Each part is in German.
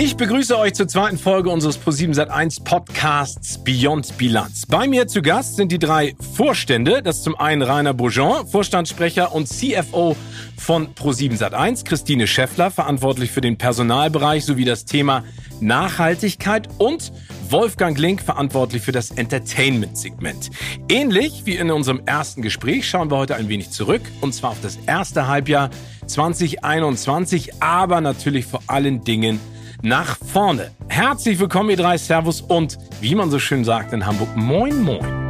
Ich begrüße euch zur zweiten Folge unseres Pro7 Sat1 Podcasts Beyond Bilanz. Bei mir zu Gast sind die drei Vorstände. Das ist zum einen Rainer Bourgeon, Vorstandssprecher und CFO von Pro7 Sat1, Christine Scheffler, verantwortlich für den Personalbereich sowie das Thema Nachhaltigkeit und Wolfgang Link, verantwortlich für das Entertainment-Segment. Ähnlich wie in unserem ersten Gespräch schauen wir heute ein wenig zurück, und zwar auf das erste Halbjahr 2021, aber natürlich vor allen Dingen nach vorne. Herzlich willkommen, ihr drei Servus und wie man so schön sagt in Hamburg, moin moin.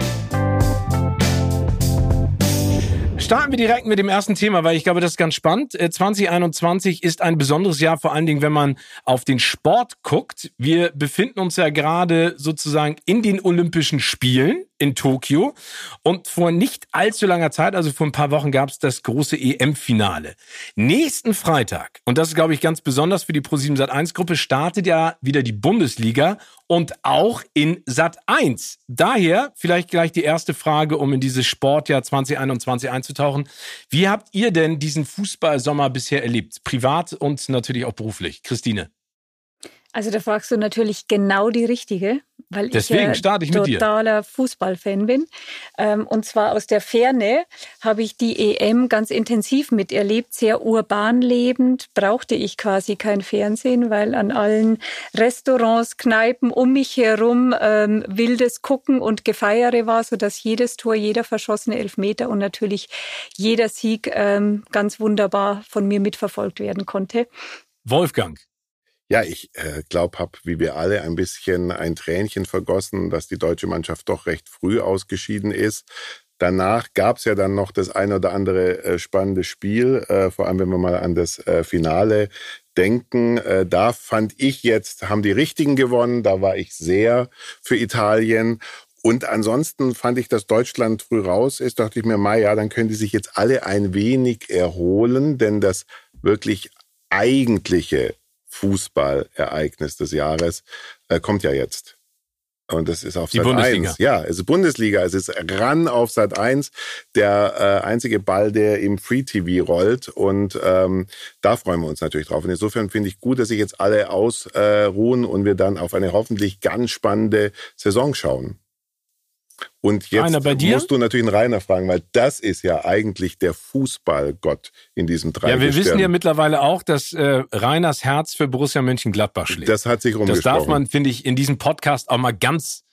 Starten wir direkt mit dem ersten Thema, weil ich glaube, das ist ganz spannend. 2021 äh, ist ein besonderes Jahr, vor allen Dingen, wenn man auf den Sport guckt. Wir befinden uns ja gerade sozusagen in den Olympischen Spielen in Tokio. Und vor nicht allzu langer Zeit, also vor ein paar Wochen, gab es das große EM-Finale. Nächsten Freitag, und das ist, glaube ich, ganz besonders für die Pro7 Sat1-Gruppe, startet ja wieder die Bundesliga und auch in Sat1. Daher vielleicht gleich die erste Frage, um in dieses Sportjahr 2021 einzutauchen. Wie habt ihr denn diesen Fußballsommer bisher erlebt? Privat und natürlich auch beruflich. Christine. Also da fragst du natürlich genau die richtige, weil Deswegen ich, äh, ich totaler Fußballfan bin. Ähm, und zwar aus der Ferne habe ich die EM ganz intensiv miterlebt, sehr urban lebend, brauchte ich quasi kein Fernsehen, weil an allen Restaurants, Kneipen um mich herum ähm, wildes Gucken und Gefeiere war, sodass jedes Tor, jeder verschossene Elfmeter und natürlich jeder Sieg ähm, ganz wunderbar von mir mitverfolgt werden konnte. Wolfgang, ja, ich äh, glaube, habe wie wir alle ein bisschen ein Tränchen vergossen, dass die deutsche Mannschaft doch recht früh ausgeschieden ist. Danach gab es ja dann noch das ein oder andere äh, spannende Spiel, äh, vor allem wenn wir mal an das äh, Finale denken. Äh, da fand ich jetzt, haben die Richtigen gewonnen, da war ich sehr für Italien. Und ansonsten fand ich, dass Deutschland früh raus ist, dachte ich mir, mal, ja, dann können die sich jetzt alle ein wenig erholen, denn das wirklich eigentliche Fußballereignis des Jahres äh, kommt ja jetzt. Und das ist auf Die Sat Bundesliga. 1. Ja, es ist Bundesliga. Es ist ran auf Sat 1. Der äh, einzige Ball, der im Free TV rollt. Und ähm, da freuen wir uns natürlich drauf. Und insofern finde ich gut, dass sich jetzt alle ausruhen äh, und wir dann auf eine hoffentlich ganz spannende Saison schauen. Und jetzt musst du natürlich einen Rainer fragen, weil das ist ja eigentlich der Fußballgott in diesem drei Ja, wir wissen ja mittlerweile auch, dass äh, Rainers Herz für Borussia Mönchengladbach schlägt. Das hat sich rumgesprochen. Das darf man, finde ich, in diesem Podcast auch mal ganz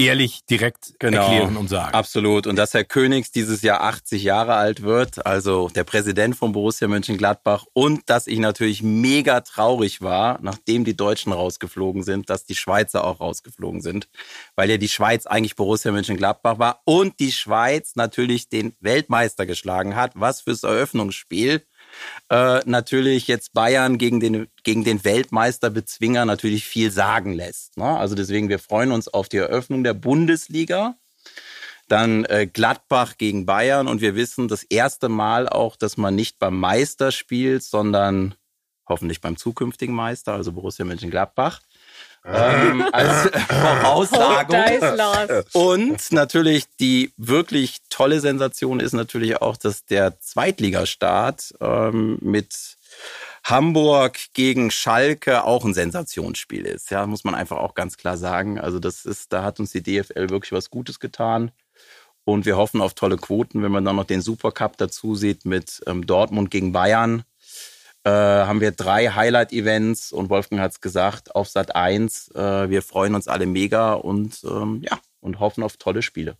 ehrlich direkt genau, erklären und sagen. Absolut. Und dass Herr Königs dieses Jahr 80 Jahre alt wird, also der Präsident von Borussia Mönchengladbach, und dass ich natürlich mega traurig war, nachdem die Deutschen rausgeflogen sind, dass die Schweizer auch rausgeflogen sind, weil ja die Schweiz eigentlich Borussia Mönchengladbach war und die Schweiz natürlich den Weltmeister geschlagen hat. Was fürs Eröffnungsspiel äh, natürlich jetzt Bayern gegen den, gegen den Weltmeisterbezwinger natürlich viel sagen lässt. Ne? Also deswegen, wir freuen uns auf die Eröffnung der Bundesliga. Dann äh, Gladbach gegen Bayern und wir wissen das erste Mal auch, dass man nicht beim Meister spielt, sondern hoffentlich beim zukünftigen Meister, also Borussia Mönchengladbach ähm, als Voraussagung. Oh, Und natürlich die wirklich tolle Sensation ist natürlich auch, dass der Zweitligastart ähm, mit Hamburg gegen Schalke auch ein Sensationsspiel ist. Ja, muss man einfach auch ganz klar sagen. Also das ist, da hat uns die DFL wirklich was Gutes getan. Und wir hoffen auf tolle Quoten, wenn man dann noch den Supercup dazu sieht mit ähm, Dortmund gegen Bayern äh, haben wir drei Highlight-Events und Wolfgang hat es gesagt, auf Sat 1. Äh, wir freuen uns alle mega und ähm, ja, und hoffen auf tolle Spiele.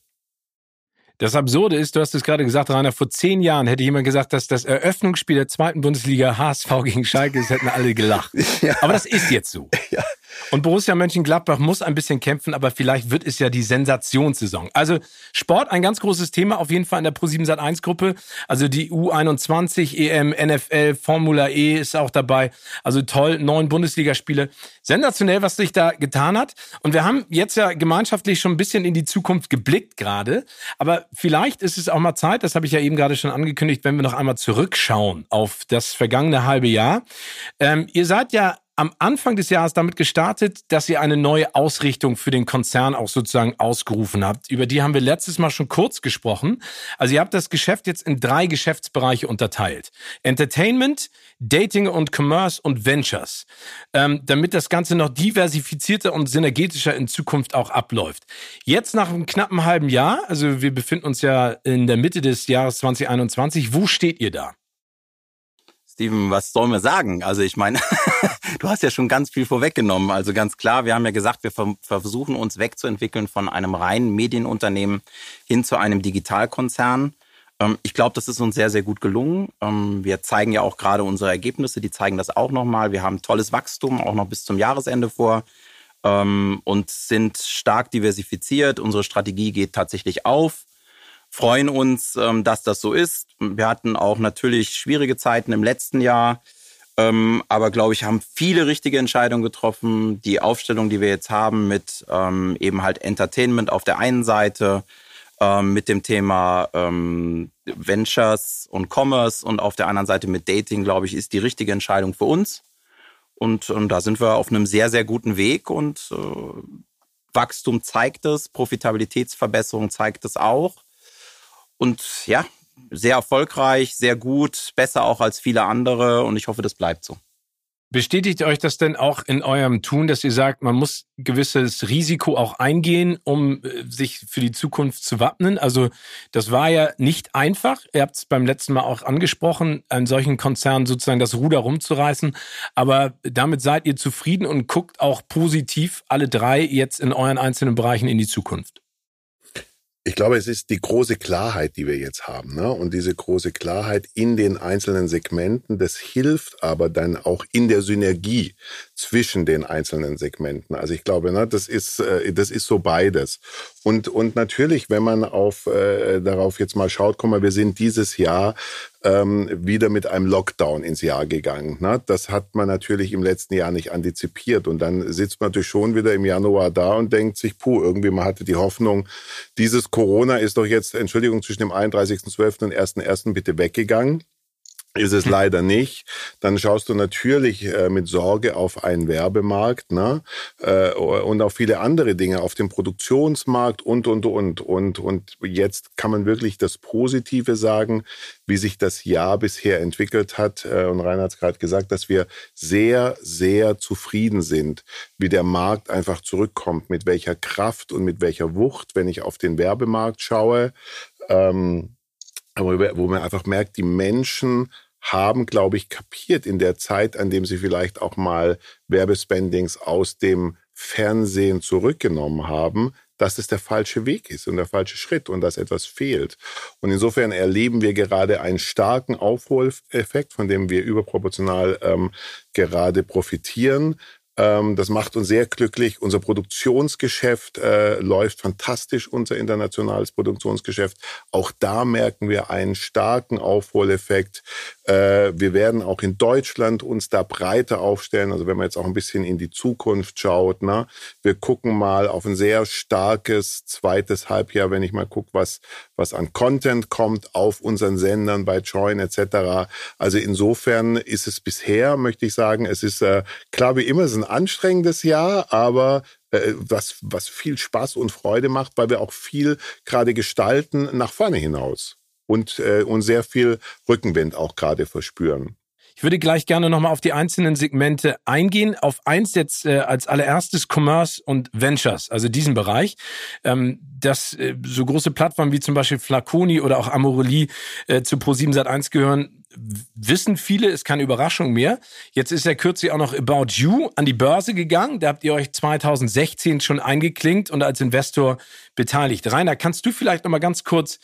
Das Absurde ist, du hast es gerade gesagt, Rainer, vor zehn Jahren hätte jemand gesagt, dass das Eröffnungsspiel der zweiten Bundesliga HSV gegen Schalke ist, hätten alle gelacht. Ja. Aber das ist jetzt so. Ja. Und Borussia Mönchengladbach muss ein bisschen kämpfen, aber vielleicht wird es ja die Sensationssaison. Also Sport, ein ganz großes Thema, auf jeden Fall in der Pro7 Sat1 Gruppe. Also die U21, EM, NFL, Formula E ist auch dabei. Also toll, neun Bundesligaspiele. Sensationell, was sich da getan hat. Und wir haben jetzt ja gemeinschaftlich schon ein bisschen in die Zukunft geblickt gerade. Aber vielleicht ist es auch mal Zeit, das habe ich ja eben gerade schon angekündigt, wenn wir noch einmal zurückschauen auf das vergangene halbe Jahr. Ähm, ihr seid ja am Anfang des Jahres damit gestartet, dass ihr eine neue Ausrichtung für den Konzern auch sozusagen ausgerufen habt. Über die haben wir letztes Mal schon kurz gesprochen. Also ihr habt das Geschäft jetzt in drei Geschäftsbereiche unterteilt. Entertainment, Dating und Commerce und Ventures. Ähm, damit das Ganze noch diversifizierter und synergetischer in Zukunft auch abläuft. Jetzt nach einem knappen halben Jahr, also wir befinden uns ja in der Mitte des Jahres 2021, wo steht ihr da? Steven, was sollen wir sagen? Also ich meine, du hast ja schon ganz viel vorweggenommen. Also ganz klar, wir haben ja gesagt, wir versuchen uns wegzuentwickeln von einem reinen Medienunternehmen hin zu einem Digitalkonzern. Ähm, ich glaube, das ist uns sehr, sehr gut gelungen. Ähm, wir zeigen ja auch gerade unsere Ergebnisse, die zeigen das auch nochmal. Wir haben tolles Wachstum, auch noch bis zum Jahresende vor ähm, und sind stark diversifiziert. Unsere Strategie geht tatsächlich auf freuen uns, ähm, dass das so ist. Wir hatten auch natürlich schwierige Zeiten im letzten Jahr, ähm, aber glaube ich, haben viele richtige Entscheidungen getroffen. Die Aufstellung, die wir jetzt haben mit ähm, eben halt Entertainment auf der einen Seite, mit dem Thema Ventures und Commerce und auf der anderen Seite mit Dating, glaube ich, ist die richtige Entscheidung für uns. Und, da sind wir auf einem sehr, sehr guten Weg und äh, Wachstum zeigt es, Profitabilitätsverbesserung zeigt es auch. Und ja, sehr erfolgreich, sehr gut, besser auch als viele andere und ich hoffe, das bleibt so. Bestätigt euch das denn auch in eurem Tun, dass ihr sagt, man muss gewisses Risiko auch eingehen, um äh, sich für die Zukunft zu wappnen? Also das war ja nicht einfach. Ihr habt es beim letzten Mal auch angesprochen, einen solchen Konzern sozusagen das Ruder rumzureißen. Aber damit seid ihr zufrieden und guckt auch positiv alle drei jetzt in euren einzelnen Bereichen in die Zukunft. Ich glaube, es ist die große Klarheit, die wir jetzt haben. Ne? Und diese große Klarheit in den einzelnen Segmenten, das hilft aber dann auch in der Synergie zwischen den einzelnen Segmenten. Also ich glaube, ne, das ist, äh, das ist so beides. Und, und natürlich, wenn man auf, äh, darauf jetzt mal schaut, guck mal, wir sind dieses Jahr ähm, wieder mit einem Lockdown ins Jahr gegangen. Ne? Das hat man natürlich im letzten Jahr nicht antizipiert. Und dann sitzt man natürlich schon wieder im Januar da und denkt sich, puh, irgendwie man hatte die Hoffnung, dieses Corona ist doch jetzt, Entschuldigung, zwischen dem 31.12. und 1.1. bitte weggegangen ist es leider nicht. Dann schaust du natürlich äh, mit Sorge auf einen Werbemarkt ne? Äh, und auf viele andere Dinge, auf den Produktionsmarkt und, und, und. Und, und jetzt kann man wirklich das Positive sagen, wie sich das Jahr bisher entwickelt hat. Äh, und Rainer hat gerade gesagt, dass wir sehr, sehr zufrieden sind, wie der Markt einfach zurückkommt, mit welcher Kraft und mit welcher Wucht, wenn ich auf den Werbemarkt schaue. Ähm, aber wo man einfach merkt, die Menschen haben, glaube ich, kapiert in der Zeit, an dem sie vielleicht auch mal Werbespendings aus dem Fernsehen zurückgenommen haben, dass es der falsche Weg ist und der falsche Schritt und dass etwas fehlt. Und insofern erleben wir gerade einen starken Aufholeffekt, von dem wir überproportional ähm, gerade profitieren. Ähm, das macht uns sehr glücklich. Unser Produktionsgeschäft äh, läuft fantastisch, unser internationales Produktionsgeschäft. Auch da merken wir einen starken Aufholeffekt. Äh, wir werden auch in Deutschland uns da breiter aufstellen. Also wenn man jetzt auch ein bisschen in die Zukunft schaut, ne? wir gucken mal auf ein sehr starkes zweites Halbjahr, wenn ich mal gucke, was, was an Content kommt auf unseren Sendern bei Join etc. Also insofern ist es bisher, möchte ich sagen, es ist äh, klar wie immer, es ist ein anstrengendes Jahr, aber äh, was, was viel Spaß und Freude macht, weil wir auch viel gerade gestalten nach vorne hinaus und, äh, und sehr viel Rückenwind auch gerade verspüren. Ich würde gleich gerne nochmal auf die einzelnen Segmente eingehen. Auf eins jetzt äh, als allererstes Commerce und Ventures, also diesen Bereich. Ähm, dass äh, so große Plattformen wie zum Beispiel Flaconi oder auch Amorelie äh, zu Pro7 Sat1 gehören, wissen viele, ist keine Überraschung mehr. Jetzt ist ja kürzlich auch noch About You an die Börse gegangen. Da habt ihr euch 2016 schon eingeklinkt und als Investor beteiligt. Rainer, kannst du vielleicht noch mal ganz kurz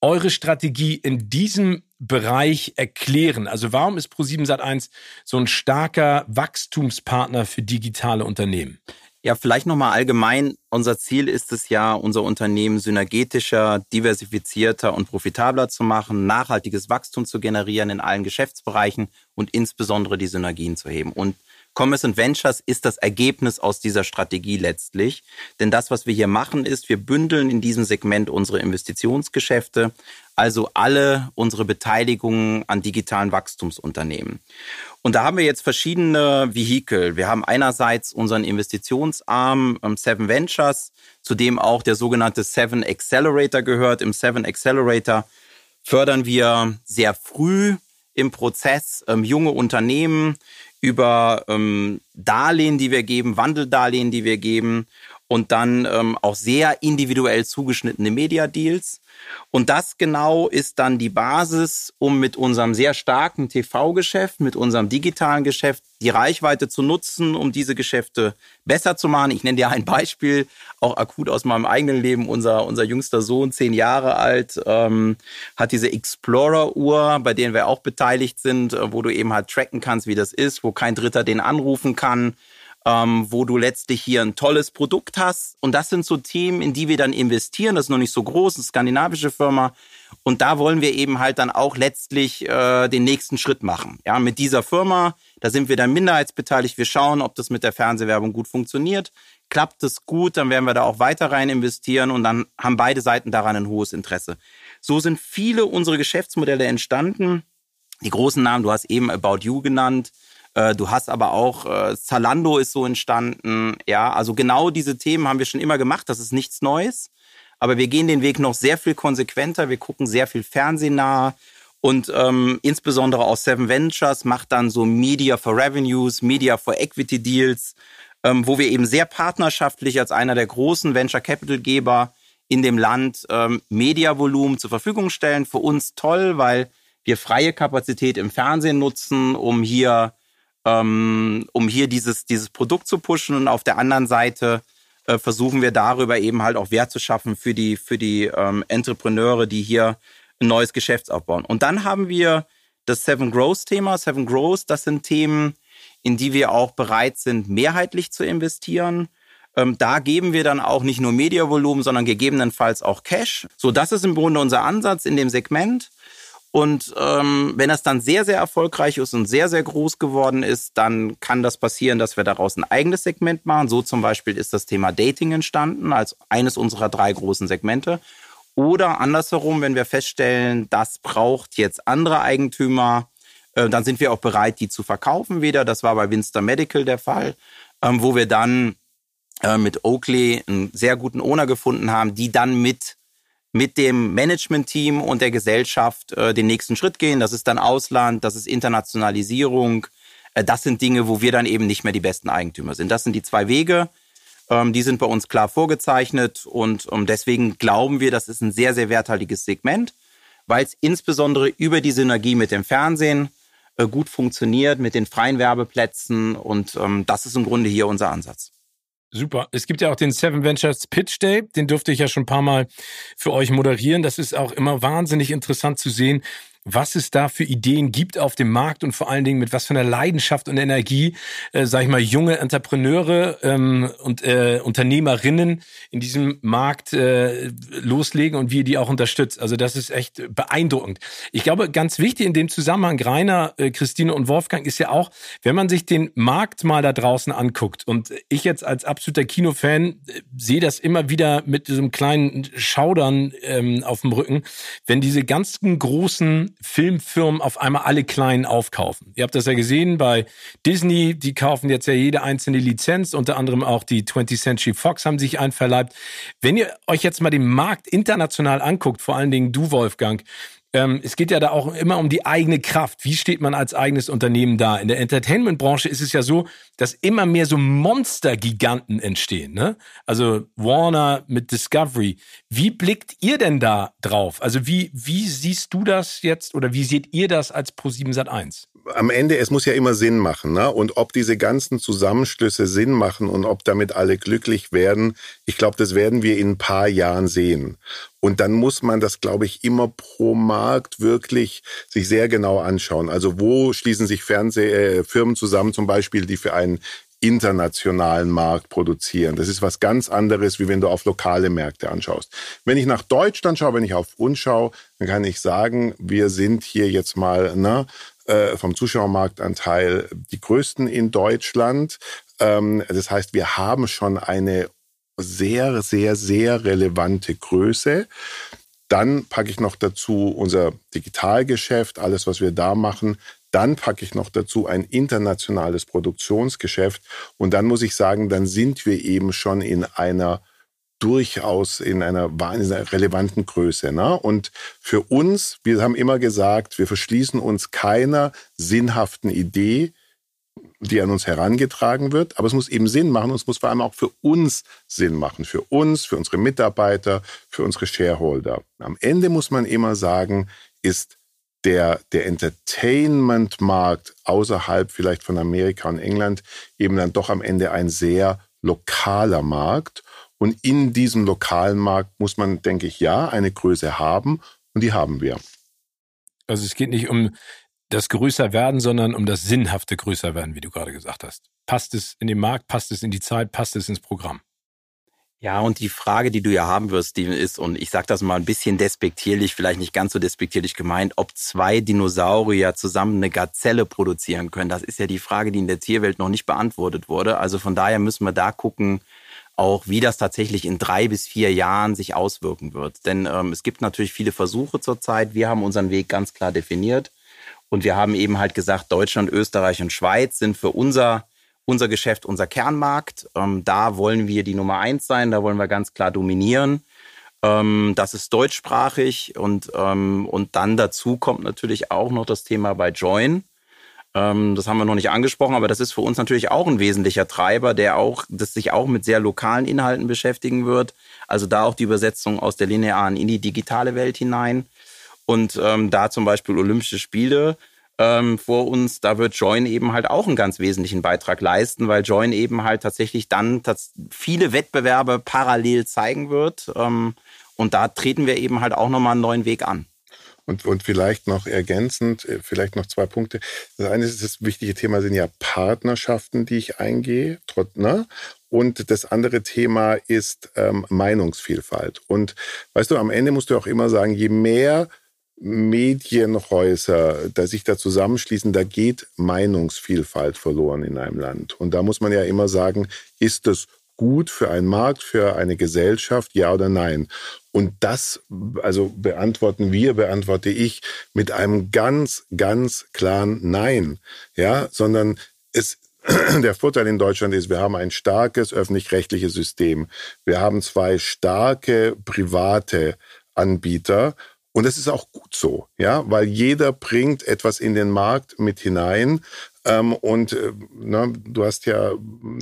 eure Strategie in diesem Bereich erklären? Also warum ist Pro7 Sat1 so ein starker Wachstumspartner für digitale Unternehmen? Ja, vielleicht nochmal allgemein. Unser Ziel ist es ja, unser Unternehmen synergetischer, diversifizierter und profitabler zu machen, nachhaltiges Wachstum zu generieren in allen Geschäftsbereichen und insbesondere die Synergien zu heben. Und Commerce Ventures ist das Ergebnis aus dieser Strategie letztlich. Denn das, was wir hier machen, ist, wir bündeln in diesem Segment unsere Investitionsgeschäfte, also alle unsere Beteiligungen an digitalen Wachstumsunternehmen. Und da haben wir jetzt verschiedene Vehikel. Wir haben einerseits unseren Investitionsarm ähm, Seven Ventures, zu dem auch der sogenannte Seven Accelerator gehört. Im Seven Accelerator fördern wir sehr früh im Prozess ähm, junge Unternehmen über ähm, Darlehen, die wir geben, Wandeldarlehen, die wir geben und dann ähm, auch sehr individuell zugeschnittene Media-Deals. Und das genau ist dann die Basis, um mit unserem sehr starken TV-Geschäft, mit unserem digitalen Geschäft die Reichweite zu nutzen, um diese Geschäfte besser zu machen. Ich nenne dir ein Beispiel, auch akut aus meinem eigenen Leben. Unser, unser jüngster Sohn, zehn Jahre alt, ähm, hat diese Explorer-Uhr, bei denen wir auch beteiligt sind, äh, wo du eben halt tracken kannst, wie das ist, wo kein Dritter den anrufen kann ähm, wo du letztlich hier ein tolles Produkt hast. Und das sind so Themen, in die wir dann investieren. Das ist noch nicht so groß, eine skandinavische Firma. Und da wollen wir eben halt dann auch letztlich äh, den nächsten Schritt machen. Ja, mit dieser Firma, da sind wir dann minderheitsbeteiligt. Wir schauen, ob das mit der Fernsehwerbung gut funktioniert. Klappt es gut, dann werden wir da auch weiter rein investieren und dann haben beide Seiten daran ein hohes Interesse. So sind viele unsere Geschäftsmodelle entstanden. Die großen Namen, du hast eben About You genannt, äh, du hast aber auch, äh, Zalando ist so entstanden. Ja, also genau diese Themen haben wir schon immer gemacht. Das ist nichts Neues. Aber wir gehen den Weg noch sehr viel konsequenter. Wir gucken sehr viel Fernsehen nahe. Und ähm, insbesondere aus Seven Ventures macht dann so Media for Revenues, Media for Equity Deals, ähm, wo wir eben sehr partnerschaftlich als einer der großen Venture Capital Geber in dem Land ähm, Mediavolumen zur Verfügung stellen. Für uns toll, weil wir freie Kapazität im Fernsehen nutzen, um hier ähm, um hier dieses, dieses Produkt zu pushen. Und auf der anderen Seite äh, versuchen wir darüber eben halt auch Wert zu schaffen für die, für die ähm, Entrepreneure, die hier ein neues Geschäft aufbauen. Und dann haben wir das Seven Growth Thema. Seven Growth, das sind Themen, in die wir auch bereit sind, mehrheitlich zu investieren. Ähm, da geben wir dann auch nicht nur Mediavolumen, sondern gegebenenfalls auch Cash. So, das ist im Grunde unser Ansatz in dem Segment. Und ähm, wenn das dann sehr, sehr erfolgreich ist und sehr, sehr groß geworden ist, dann kann das passieren, dass wir daraus ein eigenes Segment machen. So zum Beispiel ist das Thema Dating entstanden als eines unserer drei großen Segmente. Oder andersherum, wenn wir feststellen, das braucht jetzt andere Eigentümer, äh, dann sind wir auch bereit, die zu verkaufen wieder. Das war bei Winster Medical der Fall, ähm, wo wir dann äh, mit Oakley einen sehr guten Owner gefunden haben, die dann mit mit dem Management-Team und der Gesellschaft äh, den nächsten Schritt gehen. Das ist dann Ausland, das ist Internationalisierung. Äh, das sind Dinge, wo wir dann eben nicht mehr die besten Eigentümer sind. Das sind die zwei Wege. Ähm, die sind bei uns klar vorgezeichnet und ähm, deswegen glauben wir, das ist ein sehr, sehr werthaltiges Segment, weil es insbesondere über die Synergie mit dem Fernsehen äh, gut funktioniert, mit den freien Werbeplätzen und ähm, das ist im Grunde hier unser Ansatz. Super. Es gibt ja auch den Seven Ventures Pitch Day. Den durfte ich ja schon ein paar Mal für euch moderieren. Das ist auch immer wahnsinnig interessant zu sehen, was es da für Ideen gibt auf dem Markt und vor allen Dingen mit was für einer Leidenschaft und Energie, äh, sag ich mal, junge Entrepreneure ähm, und äh, Unternehmerinnen in diesem Markt äh, loslegen und wie ihr die auch unterstützt. Also das ist echt beeindruckend. Ich glaube, ganz wichtig in dem Zusammenhang, Rainer, äh, Christine und Wolfgang, ist ja auch, wenn man sich den Markt mal da draußen anguckt und ich jetzt als absoluter Kinofan äh, sehe das immer wieder mit diesem kleinen Schaudern ähm, auf dem Rücken, wenn diese ganzen großen Filmfirmen auf einmal alle kleinen aufkaufen. Ihr habt das ja gesehen bei Disney, die kaufen jetzt ja jede einzelne Lizenz, unter anderem auch die 20th Century Fox haben sich einverleibt. Wenn ihr euch jetzt mal den Markt international anguckt, vor allen Dingen du, Wolfgang, ähm, es geht ja da auch immer um die eigene Kraft. Wie steht man als eigenes Unternehmen da? In der Entertainment-Branche ist es ja so, dass immer mehr so Monster-Giganten entstehen. Ne? Also Warner mit Discovery. Wie blickt ihr denn da drauf? Also wie, wie siehst du das jetzt oder wie seht ihr das als Pro7 Sat1? Am Ende, es muss ja immer Sinn machen. Ne? Und ob diese ganzen Zusammenschlüsse Sinn machen und ob damit alle glücklich werden, ich glaube, das werden wir in ein paar Jahren sehen. Und dann muss man das, glaube ich, immer pro Markt wirklich sich sehr genau anschauen. Also wo schließen sich Fernsehfirmen äh, zusammen, zum Beispiel, die für einen internationalen Markt produzieren. Das ist was ganz anderes, wie wenn du auf lokale Märkte anschaust. Wenn ich nach Deutschland schaue, wenn ich auf uns schaue, dann kann ich sagen, wir sind hier jetzt mal ne, äh, vom Zuschauermarktanteil die größten in Deutschland. Ähm, das heißt, wir haben schon eine sehr, sehr, sehr relevante Größe. Dann packe ich noch dazu unser Digitalgeschäft, alles, was wir da machen. Dann packe ich noch dazu ein internationales Produktionsgeschäft. Und dann muss ich sagen, dann sind wir eben schon in einer durchaus in einer, in einer relevanten Größe. Ne? Und für uns, wir haben immer gesagt, wir verschließen uns keiner sinnhaften Idee, die an uns herangetragen wird. Aber es muss eben Sinn machen und es muss vor allem auch für uns Sinn machen. Für uns, für unsere Mitarbeiter, für unsere Shareholder. Am Ende muss man immer sagen, ist der, der Entertainment-Markt außerhalb vielleicht von Amerika und England eben dann doch am Ende ein sehr lokaler Markt. Und in diesem lokalen Markt muss man, denke ich, ja, eine Größe haben und die haben wir. Also es geht nicht um das größer werden, sondern um das sinnhafte größer werden, wie du gerade gesagt hast. Passt es in den Markt, passt es in die Zeit, passt es ins Programm? Ja, und die Frage, die du ja haben wirst, Steven, ist, und ich sage das mal ein bisschen despektierlich, vielleicht nicht ganz so despektierlich gemeint, ob zwei Dinosaurier zusammen eine Gazelle produzieren können. Das ist ja die Frage, die in der Tierwelt noch nicht beantwortet wurde. Also von daher müssen wir da gucken, auch wie das tatsächlich in drei bis vier Jahren sich auswirken wird. Denn ähm, es gibt natürlich viele Versuche zurzeit. Wir haben unseren Weg ganz klar definiert. Und wir haben eben halt gesagt, Deutschland, Österreich und Schweiz sind für unser unser Geschäft, unser Kernmarkt. Ähm, da wollen wir die Nummer eins sein, da wollen wir ganz klar dominieren. Ähm, das ist deutschsprachig und, ähm, und dann dazu kommt natürlich auch noch das Thema bei Join. Ähm, das haben wir noch nicht angesprochen, aber das ist für uns natürlich auch ein wesentlicher Treiber, der auch, das sich auch mit sehr lokalen Inhalten beschäftigen wird. Also da auch die Übersetzung aus der linearen in die digitale Welt hinein. Und ähm, da zum Beispiel Olympische Spiele ähm, vor uns, da wird Join eben halt auch einen ganz wesentlichen Beitrag leisten, weil Join eben halt tatsächlich dann viele Wettbewerbe parallel zeigen wird. Ähm, und da treten wir eben halt auch nochmal einen neuen Weg an. Und, und vielleicht noch ergänzend, äh, vielleicht noch zwei Punkte. Das eine ist, das wichtige Thema sind ja Partnerschaften, die ich eingehe. Ne? Und das andere Thema ist ähm, Meinungsvielfalt. Und weißt du, am Ende musst du auch immer sagen, je mehr Medienhäuser, da sich da zusammenschließen, da geht Meinungsvielfalt verloren in einem Land. Und da muss man ja immer sagen, ist das gut für einen Markt, für eine Gesellschaft, ja oder nein? Und das, also beantworten wir, beantworte ich mit einem ganz, ganz klaren Nein. Ja, sondern es, der Vorteil in Deutschland ist, wir haben ein starkes öffentlich-rechtliches System. Wir haben zwei starke private Anbieter und das ist auch gut so, ja, weil jeder bringt etwas in den Markt mit hinein. Ähm, und äh, na, du hast ja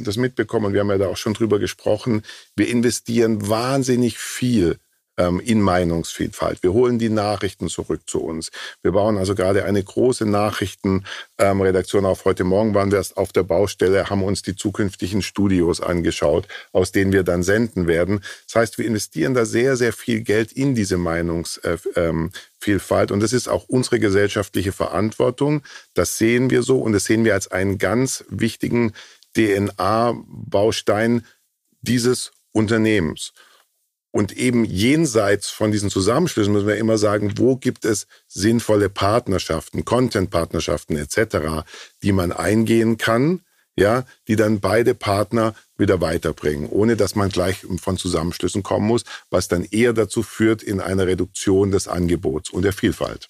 das mitbekommen, wir haben ja da auch schon drüber gesprochen. Wir investieren wahnsinnig viel ähm, in Meinungsvielfalt. Wir holen die Nachrichten zurück zu uns. Wir bauen also gerade eine große Nachrichtenredaktion auf. Heute Morgen waren wir erst auf der Baustelle, haben uns die zukünftigen Studios angeschaut, aus denen wir dann senden werden. Das heißt, wir investieren da sehr, sehr viel Geld in diese Meinungsvielfalt. Und das ist auch unsere gesellschaftliche Verantwortung. Das sehen wir so und das sehen wir als einen ganz wichtigen DNA-Baustein dieses Unternehmens. Und eben jenseits von diesen Zusammenschlüssen müssen wir immer sagen, wo gibt es sinnvolle Partnerschaften, Content-Partnerschaften etc., die man eingehen kann, ja, die dann beide Partner wieder weiterbringen, ohne dass man gleich von Zusammenschlüssen kommen muss, was dann eher dazu führt in einer Reduktion des Angebots und der Vielfalt.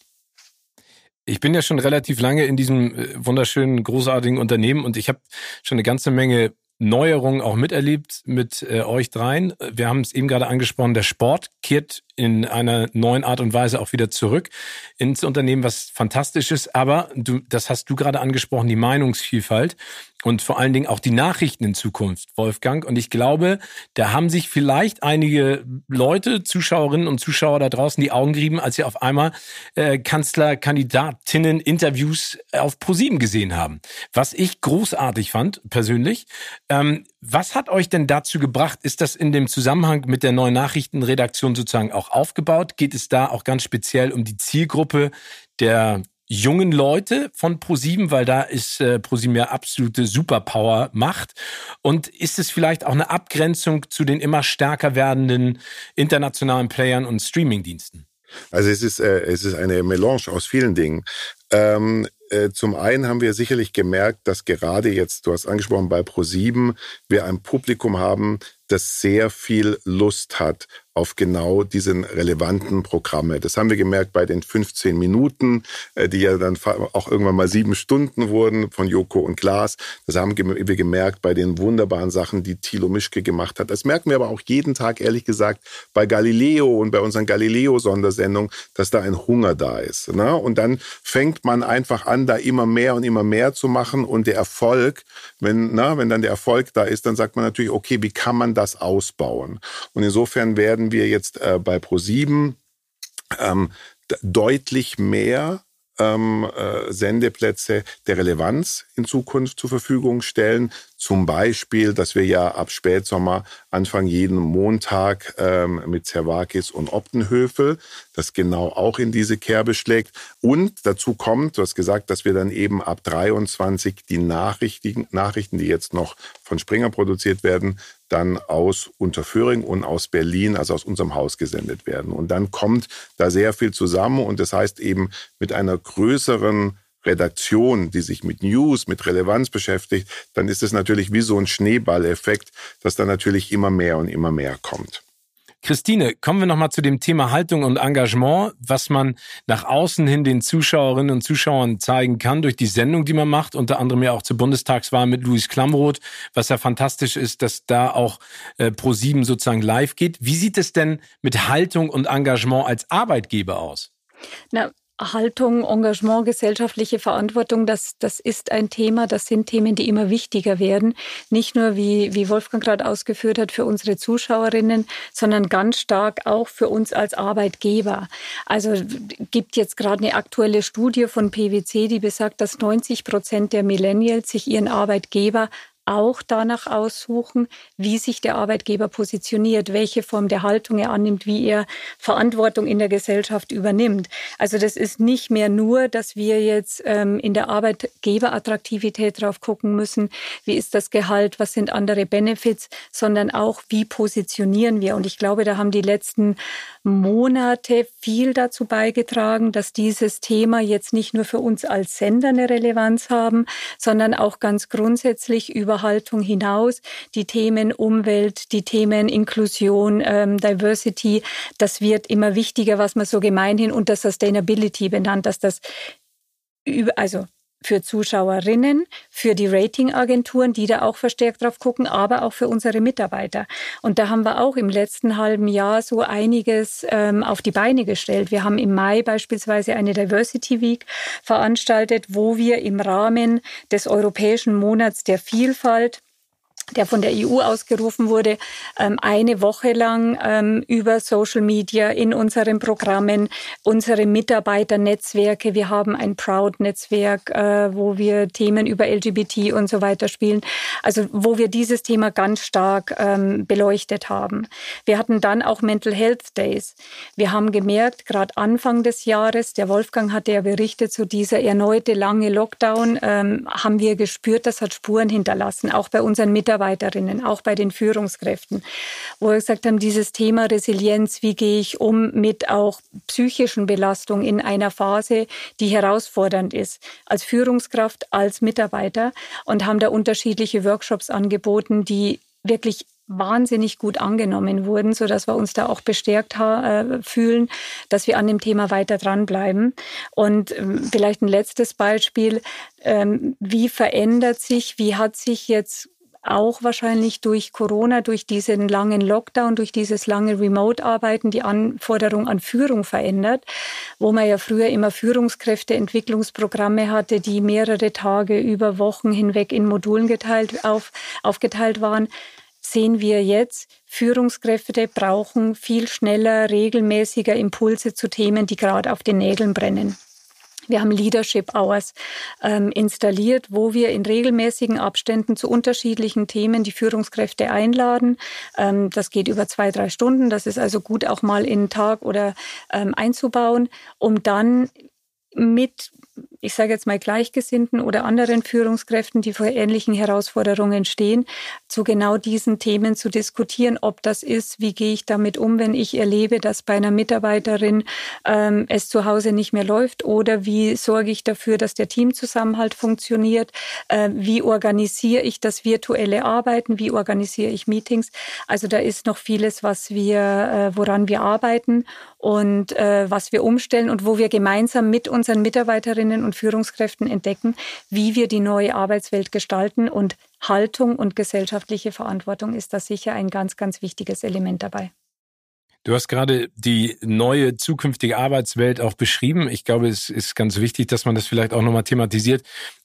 Ich bin ja schon relativ lange in diesem äh, wunderschönen, großartigen Unternehmen und ich habe schon eine ganze Menge Neuerungen auch miterlebt mit äh, euch dreien. Wir haben es eben gerade angesprochen, der Sport kehrt in einer neuen Art und Weise auch wieder zurück ins Unternehmen, was fantastisch ist. Aber du, das hast du gerade angesprochen, die Meinungsvielfalt und vor allen Dingen auch die Nachrichten in Zukunft, Wolfgang. Und ich glaube, da haben sich vielleicht einige Leute, Zuschauerinnen und Zuschauer da draußen die Augen gerieben, als sie auf einmal äh, Kanzlerkandidatinnen Interviews auf ProSieben gesehen haben. Was ich großartig fand, persönlich. Ähm, was hat euch denn dazu gebracht? Ist das in dem Zusammenhang mit der neuen Nachrichtenredaktion sozusagen auch aufgebaut? Geht es da auch ganz speziell um die Zielgruppe der jungen Leute von ProSieben, weil da ist äh, ProSieben ja absolute Superpower-Macht. Und ist es vielleicht auch eine Abgrenzung zu den immer stärker werdenden internationalen Playern und Streamingdiensten? Also es ist, äh, es ist eine Melange aus vielen Dingen. Ähm, äh, zum einen haben wir sicherlich gemerkt, dass gerade jetzt, du hast angesprochen, bei Pro7 wir ein Publikum haben, das sehr viel Lust hat auf genau diesen relevanten Programme. Das haben wir gemerkt bei den 15 Minuten, äh, die ja dann auch irgendwann mal sieben Stunden wurden von Joko und Klaas. Das haben wir gemerkt bei den wunderbaren Sachen, die Thilo Mischke gemacht hat. Das merken wir aber auch jeden Tag, ehrlich gesagt, bei Galileo und bei unseren Galileo-Sondersendungen, dass da ein Hunger da ist. Ne? Und dann fängt man einfach an, da immer mehr und immer mehr zu machen und der Erfolg, wenn, na, wenn dann der Erfolg da ist, dann sagt man natürlich, okay, wie kann man das ausbauen? Und insofern werden wir jetzt äh, bei Pro7 ähm, deutlich mehr ähm, äh, Sendeplätze der Relevanz in Zukunft zur Verfügung stellen. Zum Beispiel, dass wir ja ab Spätsommer Anfang jeden Montag ähm, mit Zervakis und Optenhöfel, das genau auch in diese Kerbe schlägt. Und dazu kommt, du hast gesagt, dass wir dann eben ab 23 die Nachrichten, Nachrichten, die jetzt noch von Springer produziert werden, dann aus Unterföhring und aus Berlin, also aus unserem Haus gesendet werden. Und dann kommt da sehr viel zusammen und das heißt eben mit einer größeren Redaktion, die sich mit News, mit Relevanz beschäftigt, dann ist es natürlich wie so ein Schneeballeffekt, dass da natürlich immer mehr und immer mehr kommt. Christine, kommen wir nochmal zu dem Thema Haltung und Engagement, was man nach außen hin den Zuschauerinnen und Zuschauern zeigen kann durch die Sendung, die man macht, unter anderem ja auch zur Bundestagswahl mit Luis Klamroth, was ja fantastisch ist, dass da auch äh, Pro7 sozusagen live geht. Wie sieht es denn mit Haltung und Engagement als Arbeitgeber aus? Na, Haltung, Engagement, gesellschaftliche Verantwortung, das, das ist ein Thema, das sind Themen, die immer wichtiger werden. Nicht nur, wie, wie Wolfgang gerade ausgeführt hat, für unsere Zuschauerinnen, sondern ganz stark auch für uns als Arbeitgeber. Also gibt jetzt gerade eine aktuelle Studie von PwC, die besagt, dass 90 Prozent der Millennials sich ihren Arbeitgeber auch danach aussuchen, wie sich der Arbeitgeber positioniert, welche Form der Haltung er annimmt, wie er Verantwortung in der Gesellschaft übernimmt. Also das ist nicht mehr nur, dass wir jetzt ähm, in der Arbeitgeberattraktivität drauf gucken müssen, wie ist das Gehalt, was sind andere Benefits, sondern auch, wie positionieren wir. Und ich glaube, da haben die letzten Monate viel dazu beigetragen, dass dieses Thema jetzt nicht nur für uns als Sender eine Relevanz haben, sondern auch ganz grundsätzlich über Haltung hinaus. Die Themen Umwelt, die Themen Inklusion, ähm, Diversity, das wird immer wichtiger, was man so gemeinhin unter Sustainability benannt, dass das über, also für Zuschauerinnen, für die Ratingagenturen, die da auch verstärkt drauf gucken, aber auch für unsere Mitarbeiter. Und da haben wir auch im letzten halben Jahr so einiges ähm, auf die Beine gestellt. Wir haben im Mai beispielsweise eine Diversity Week veranstaltet, wo wir im Rahmen des Europäischen Monats der Vielfalt der von der EU ausgerufen wurde, ähm, eine Woche lang ähm, über Social Media in unseren Programmen, unsere Mitarbeiternetzwerke. Wir haben ein Proud-Netzwerk, äh, wo wir Themen über LGBT und so weiter spielen. Also wo wir dieses Thema ganz stark ähm, beleuchtet haben. Wir hatten dann auch Mental Health Days. Wir haben gemerkt, gerade Anfang des Jahres, der Wolfgang hatte ja berichtet, zu so dieser erneute lange Lockdown, haben wir gespürt, das hat Spuren hinterlassen, auch bei unseren Mitarbeitern Mitarbeiterinnen, auch bei den Führungskräften, wo wir gesagt haben, dieses Thema Resilienz, wie gehe ich um mit auch psychischen Belastungen in einer Phase, die herausfordernd ist, als Führungskraft, als Mitarbeiter und haben da unterschiedliche Workshops angeboten, die wirklich wahnsinnig gut angenommen wurden, so dass wir uns da auch bestärkt äh, fühlen, dass wir an dem Thema weiter dranbleiben. Und ähm, vielleicht ein letztes Beispiel: ähm, Wie verändert sich, wie hat sich jetzt auch wahrscheinlich durch Corona, durch diesen langen Lockdown, durch dieses lange Remote-Arbeiten die Anforderung an Führung verändert, wo man ja früher immer Führungskräfteentwicklungsprogramme hatte, die mehrere Tage über Wochen hinweg in Modulen geteilt, auf, aufgeteilt waren sehen wir jetzt, Führungskräfte brauchen viel schneller, regelmäßiger Impulse zu Themen, die gerade auf den Nägeln brennen. Wir haben Leadership Hours ähm, installiert, wo wir in regelmäßigen Abständen zu unterschiedlichen Themen die Führungskräfte einladen. Ähm, das geht über zwei, drei Stunden. Das ist also gut auch mal in den Tag oder ähm, einzubauen, um dann mit ich sage jetzt mal, Gleichgesinnten oder anderen Führungskräften, die vor ähnlichen Herausforderungen stehen, zu genau diesen Themen zu diskutieren, ob das ist, wie gehe ich damit um, wenn ich erlebe, dass bei einer Mitarbeiterin ähm, es zu Hause nicht mehr läuft oder wie sorge ich dafür, dass der Teamzusammenhalt funktioniert, äh, wie organisiere ich das virtuelle Arbeiten, wie organisiere ich Meetings. Also da ist noch vieles, was wir, äh, woran wir arbeiten und äh, was wir umstellen und wo wir gemeinsam mit unseren Mitarbeiterinnen und Führungskräften entdecken, wie wir die neue Arbeitswelt gestalten. Und Haltung und gesellschaftliche Verantwortung ist da sicher ein ganz, ganz wichtiges Element dabei. Du hast gerade die neue zukünftige Arbeitswelt auch beschrieben. Ich glaube, es ist ganz wichtig, dass man das vielleicht auch nochmal thematisiert.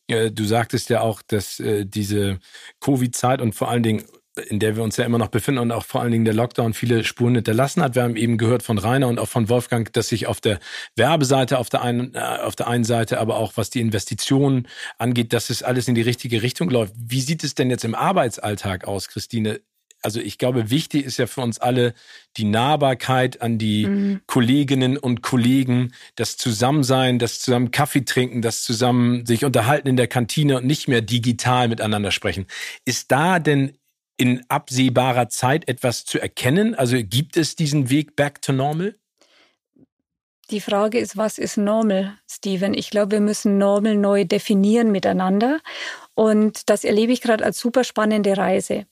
Äh, du sagtest ja auch, dass äh, diese Covid-Zeit und vor allen Dingen in der wir uns ja immer noch befinden und auch vor allen Dingen der Lockdown viele Spuren hinterlassen hat. Wir haben eben gehört von Rainer und auch von Wolfgang, dass sich auf der Werbeseite auf der einen, äh, auf der einen Seite, aber auch was die Investitionen angeht, dass es alles in die richtige Richtung läuft. Wie sieht es denn jetzt im Arbeitsalltag aus, Christine? Also ich glaube, wichtig ist ja für uns alle die Nahbarkeit an die mhm. Kolleginnen und Kollegen, das Zusammensein, das zusammen Kaffee trinken, das zusammen sich unterhalten in der Kantine und nicht mehr digital miteinander sprechen. Ist da denn in absehbarer Zeit etwas zu erkennen? Also gibt es diesen Weg back to normal? Die Frage ist, was ist normal, Steven? Ich glaube, wir müssen normal neu definieren miteinander. Und das erlebe ich gerade als super spannende Reise,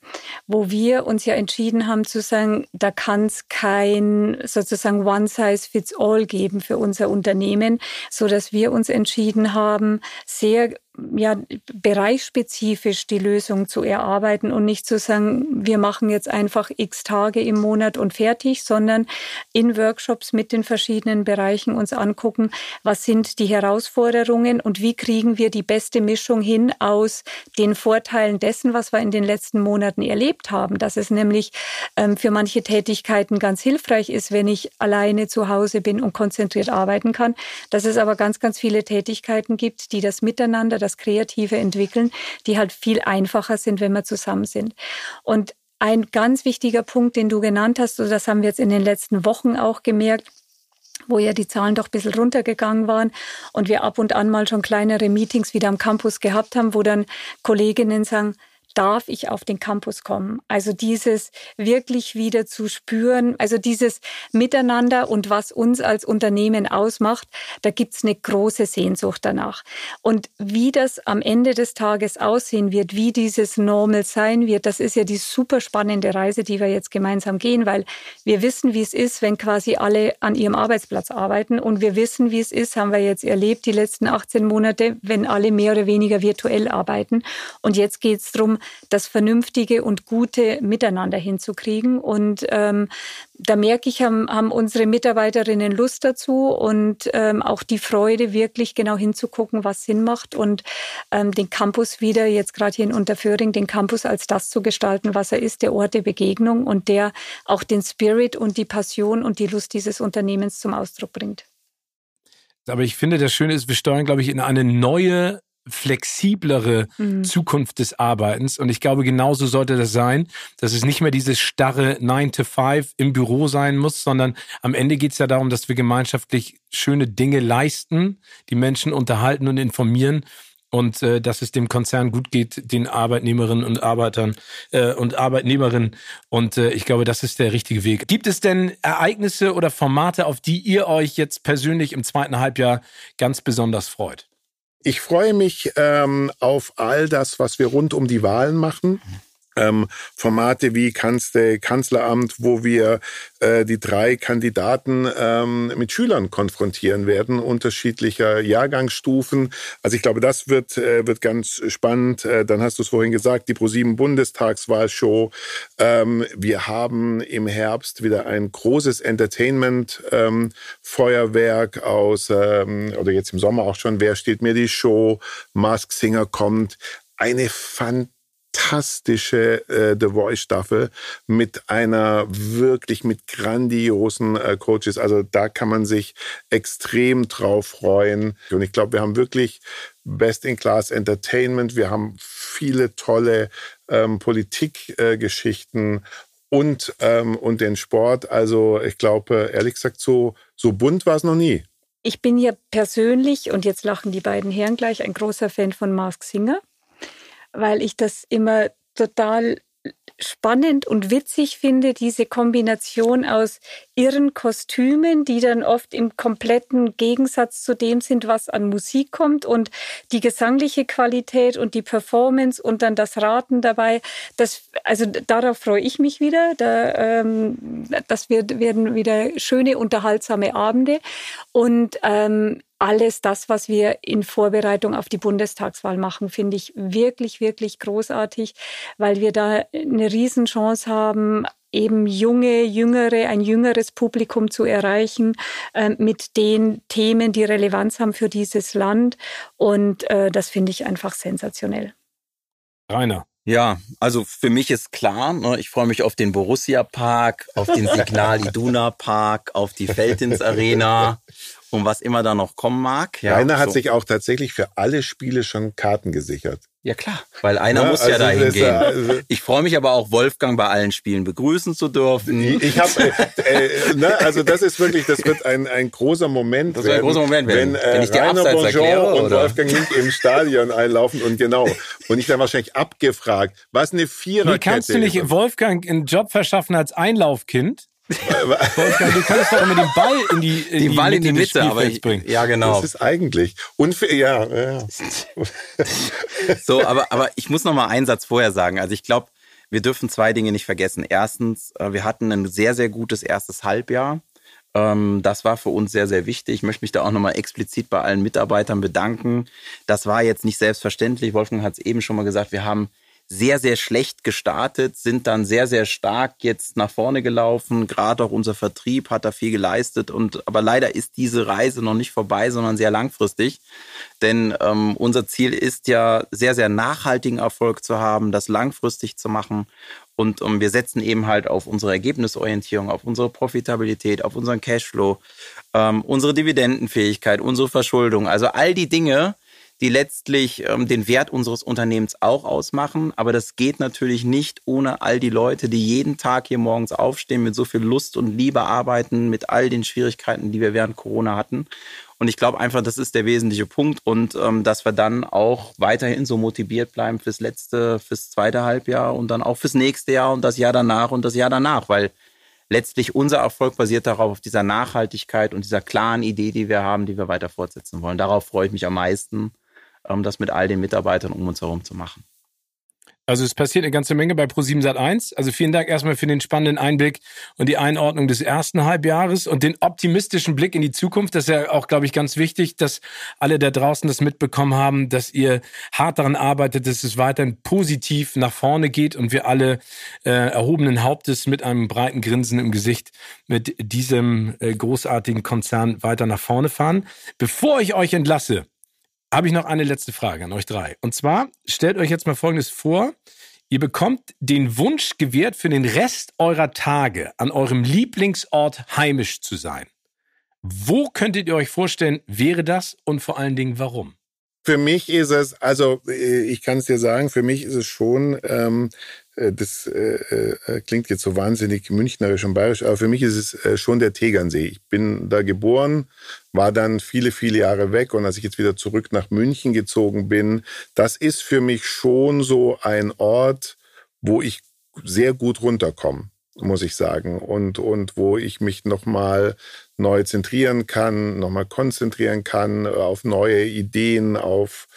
wo wir uns ja entschieden haben zu sagen, da kann es kein sozusagen One Size Fits All geben für unser Unternehmen, so dass wir uns entschieden haben, sehr ja, bereichsspezifisch die Lösung zu erarbeiten und nicht zu sagen, wir machen jetzt einfach x Tage im Monat und fertig, sondern in Workshops mit den verschiedenen Bereichen uns angucken, was sind die Herausforderungen und wie kriegen wir die beste Mischung hin aus den Vorteilen dessen, was wir in den letzten Monaten erlebt haben, dass es nämlich ähm, für manche Tätigkeiten ganz hilfreich ist, wenn ich alleine zu Hause bin und konzentriert arbeiten kann, dass es aber ganz, ganz viele Tätigkeiten gibt, die das Miteinander das Kreative entwickeln, die halt viel einfacher sind, wenn wir zusammen sind. Und ein ganz wichtiger Punkt, den du genannt hast, und das haben wir jetzt in den letzten Wochen auch gemerkt, wo ja die Zahlen doch ein bisschen runtergegangen waren und wir ab und an mal schon kleinere Meetings wieder am Campus gehabt haben, wo dann Kolleginnen sagen, darf ich auf den Campus kommen. Also dieses wirklich wieder zu spüren, also dieses Miteinander und was uns als Unternehmen ausmacht, da gibt's eine große Sehnsucht danach. Und wie das am Ende des Tages aussehen wird, wie dieses Normal sein wird, das ist ja die super spannende Reise, die wir jetzt gemeinsam gehen, weil wir wissen, wie es ist, wenn quasi alle an ihrem Arbeitsplatz arbeiten und wir wissen, wie es ist, haben wir jetzt erlebt, die letzten 18 Monate, wenn alle mehr oder weniger virtuell arbeiten. Und jetzt geht's drum das vernünftige und gute Miteinander hinzukriegen. Und ähm, da merke ich, haben, haben unsere Mitarbeiterinnen Lust dazu und ähm, auch die Freude, wirklich genau hinzugucken, was Sinn macht und ähm, den Campus wieder, jetzt gerade hier in Unterföhring, den Campus als das zu gestalten, was er ist, der Ort der Begegnung und der auch den Spirit und die Passion und die Lust dieses Unternehmens zum Ausdruck bringt. Aber ich finde, das Schöne ist, wir steuern, glaube ich, in eine neue flexiblere mhm. Zukunft des Arbeitens. Und ich glaube, genauso sollte das sein, dass es nicht mehr dieses starre 9 to 5 im Büro sein muss, sondern am Ende geht es ja darum, dass wir gemeinschaftlich schöne Dinge leisten, die Menschen unterhalten und informieren und äh, dass es dem Konzern gut geht, den Arbeitnehmerinnen und Arbeitern äh, und Arbeitnehmerinnen. Und äh, ich glaube, das ist der richtige Weg. Gibt es denn Ereignisse oder Formate, auf die ihr euch jetzt persönlich im zweiten Halbjahr ganz besonders freut? Ich freue mich ähm, auf all das, was wir rund um die Wahlen machen ähm, Formate wie Kanzler, Kanzleramt, wo wir äh, die drei Kandidaten ähm, mit Schülern konfrontieren werden, unterschiedlicher Jahrgangsstufen. Also ich glaube, das wird, äh, wird ganz spannend. Äh, dann hast du es vorhin gesagt, die ProSieben Bundestagswahlshow. Ähm, wir haben im Herbst wieder ein großes Entertainment-Feuerwerk ähm, aus, ähm, oder jetzt im Sommer auch schon, Wer steht mir die Show? Mask Singer kommt. Eine fantastische fantastische äh, The Voice Staffel mit einer wirklich mit grandiosen äh, Coaches. Also da kann man sich extrem drauf freuen. Und ich glaube, wir haben wirklich Best-in-Class Entertainment. Wir haben viele tolle ähm, Politikgeschichten. Äh, und, ähm, und den Sport. Also ich glaube, ehrlich gesagt, so, so bunt war es noch nie. ich bin ja persönlich, und jetzt lachen die beiden Herren gleich, ein großer Fan von Mask Singer, weil ich das immer total spannend und witzig finde, diese Kombination aus irren Kostümen, die dann oft im kompletten Gegensatz zu dem sind, was an Musik kommt und die gesangliche Qualität und die Performance und dann das Raten dabei. Das, also darauf freue ich mich wieder. Da, ähm, das wird, werden wieder schöne, unterhaltsame Abende. Und ähm, alles das, was wir in Vorbereitung auf die Bundestagswahl machen, finde ich wirklich, wirklich großartig, weil wir da eine Riesenchance haben, eben junge, jüngere, ein jüngeres Publikum zu erreichen äh, mit den Themen, die Relevanz haben für dieses Land. Und äh, das finde ich einfach sensationell. Rainer. Ja, also für mich ist klar, ne, ich freue mich auf den Borussia Park, auf den Signal Iduna Park, auf die Feldins Arena und was immer da noch kommen mag. Ja, Rainer hat so. sich auch tatsächlich für alle Spiele schon Karten gesichert. Ja klar, weil einer ja, muss ja also dahin gehen. Also ich freue mich aber auch, Wolfgang bei allen Spielen begrüßen zu dürfen. Ich habe, äh, äh, ne, also das ist wirklich, das wird ein, ein großer Moment. Das wird ein großer Moment, wenn, wenn, äh, wenn ich die Rainer Bonjean erkläre, und oder? Wolfgang Hink im Stadion einlaufen und genau. Und ich dann wahrscheinlich abgefragt, was eine Viererkette Wie kannst du nicht Wolfgang einen Job verschaffen als Einlaufkind? Wolfgang, du kannst doch immer den Ball in die, in die, die Ball Mitte in die Mitte, aber ich, bringen. Ja, genau. Das ist eigentlich unfair. Ja, ja. so, aber aber ich muss noch mal einen Satz vorher sagen. Also ich glaube, wir dürfen zwei Dinge nicht vergessen. Erstens, äh, wir hatten ein sehr sehr gutes erstes Halbjahr. Ähm, das war für uns sehr, sehr wichtig. Ich möchte mich da auch nochmal explizit bei allen Mitarbeitern bedanken. Das war jetzt nicht selbstverständlich. Wolfgang hat es eben schon mal gesagt. Wir haben sehr, sehr schlecht gestartet, sind dann sehr, sehr stark jetzt nach vorne gelaufen. Gerade auch unser Vertrieb hat da viel geleistet. Und aber leider ist diese Reise noch nicht vorbei, sondern sehr langfristig. Denn ähm, unser Ziel ist ja, sehr, sehr nachhaltigen Erfolg zu haben, das langfristig zu machen. Und um, ähm, wir setzen eben halt auf unsere Ergebnisorientierung, auf unsere Profitabilität, auf unseren Cashflow, ähm, unsere Dividendenfähigkeit, unsere Verschuldung. Also all die Dinge, die letztlich ähm, den Wert unseres Unternehmens auch ausmachen. Aber das geht natürlich nicht ohne all die Leute, die jeden Tag hier morgens aufstehen, mit so viel Lust und Liebe arbeiten, mit all den Schwierigkeiten, die wir während Corona hatten. Und ich glaube einfach, das ist der wesentliche Punkt und ähm, dass wir dann auch weiterhin so motiviert bleiben fürs letzte, fürs zweite Halbjahr und dann auch fürs nächste Jahr und das Jahr danach und das Jahr danach, weil letztlich unser Erfolg basiert darauf, auf dieser Nachhaltigkeit und dieser klaren Idee, die wir haben, die wir weiter fortsetzen wollen. Darauf freue ich mich am meisten das mit all den Mitarbeitern um uns herum zu machen. Also es passiert eine ganze Menge bei Pro7 Sat1. Also vielen Dank erstmal für den spannenden Einblick und die Einordnung des ersten Halbjahres und den optimistischen Blick in die Zukunft. Das ist ja auch, glaube ich, ganz wichtig, dass alle da draußen das mitbekommen haben, dass ihr hart daran arbeitet, dass es weiterhin positiv nach vorne geht und wir alle äh, erhobenen Hauptes mit einem breiten Grinsen im Gesicht mit diesem äh, großartigen Konzern weiter nach vorne fahren. Bevor ich euch entlasse, habe ich noch eine letzte Frage an euch drei. Und zwar stellt euch jetzt mal Folgendes vor. Ihr bekommt den Wunsch gewährt, für den Rest eurer Tage an eurem Lieblingsort heimisch zu sein. Wo könntet ihr euch vorstellen, wäre das und vor allen Dingen warum? Für mich ist es, also äh, ich kann es dir sagen, für mich ist es schon ähm, äh, das äh, äh, klingt jetzt so wahnsinnig münchnerisch und bayerisch, aber für mich ist es äh, schon der Tegernsee. Ich bin da geboren, war dann viele, viele Jahre weg und als ich jetzt wieder zurück nach München gezogen bin, das ist für mich schon so ein Ort, wo ich sehr gut runterkomme, muss ich sagen, und, und wo ich mich nochmal neu zentrieren kann, nochmal konzentrieren kann auf neue Ideen, auf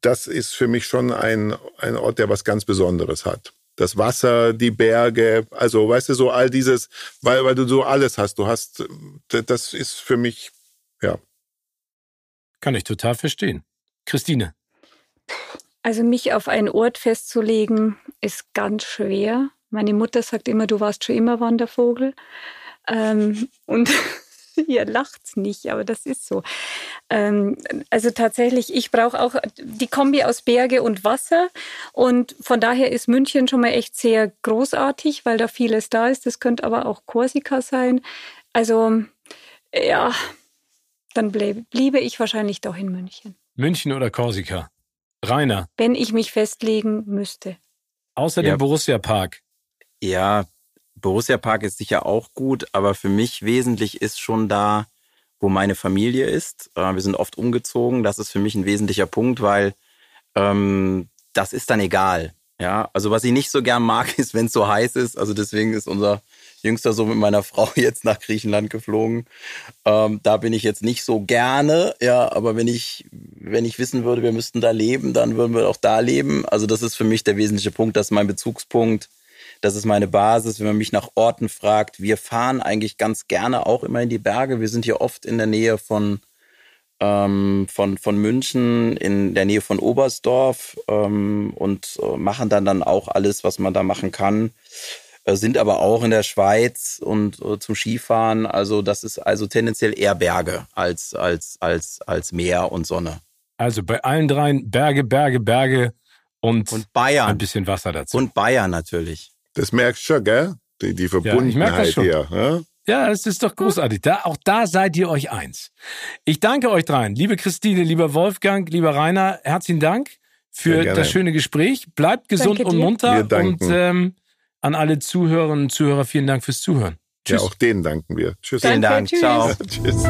das ist für mich schon ein, ein Ort, der was ganz Besonderes hat. Das Wasser, die Berge, also weißt du, so all dieses, weil, weil du so alles hast. Du hast, das ist für mich, ja. Kann ich total verstehen. Christine. Also mich auf einen Ort festzulegen, ist ganz schwer. Meine Mutter sagt immer, du warst schon immer Wandervogel. Ähm, und Ihr lacht's nicht, aber das ist so. Ähm, also tatsächlich, ich brauche auch die Kombi aus Berge und Wasser. Und von daher ist München schon mal echt sehr großartig, weil da vieles da ist. Das könnte aber auch Korsika sein. Also ja, dann bliebe ich wahrscheinlich doch in München. München oder Korsika? Rainer. Wenn ich mich festlegen müsste. Außer ja. dem Borussia Park. Ja, Borussia Park ist sicher auch gut, aber für mich wesentlich ist schon da wo meine Familie ist. Äh, wir sind oft umgezogen. Das ist für mich ein wesentlicher Punkt, weil ähm, das ist dann egal. Ja, also was ich nicht so gern mag, ist, wenn es so heiß ist. Also deswegen ist unser jüngster so mit meiner Frau jetzt nach Griechenland geflogen. Ähm, da bin ich jetzt nicht so gerne, ja, aber wenn ich, wenn ich wissen würde, wir müssten da leben, dann würden wir auch da leben. Also das ist für mich der wesentliche Punkt, das ist mein Bezugspunkt. Das ist meine Basis, wenn man mich nach Orten fragt. Wir fahren eigentlich ganz gerne auch immer in die Berge. Wir sind hier oft in der Nähe von, ähm, von, von München, in der Nähe von Oberstdorf ähm, und äh, machen dann, dann auch alles, was man da machen kann. Äh, sind aber auch in der Schweiz und äh, zum Skifahren. Also das ist also tendenziell eher Berge als, als, als, als Meer und Sonne. Also bei allen dreien Berge, Berge, Berge und, und Bayern. ein bisschen Wasser dazu. Und Bayern natürlich. Das merkst du schon, gell? Die, die Verbundenheit ja, hier. Ja? ja, es ist doch großartig. Da, auch da seid ihr euch eins. Ich danke euch dreien. Liebe Christine, lieber Wolfgang, lieber Rainer, herzlichen Dank für das schöne Gespräch. Bleibt gesund und munter. Und ähm, an alle Zuhörerinnen und Zuhörer, vielen Dank fürs Zuhören. Tschüss. Ja, auch denen danken wir. Tschüss. Vielen Dank. Tschüss. Ciao. Tschüss.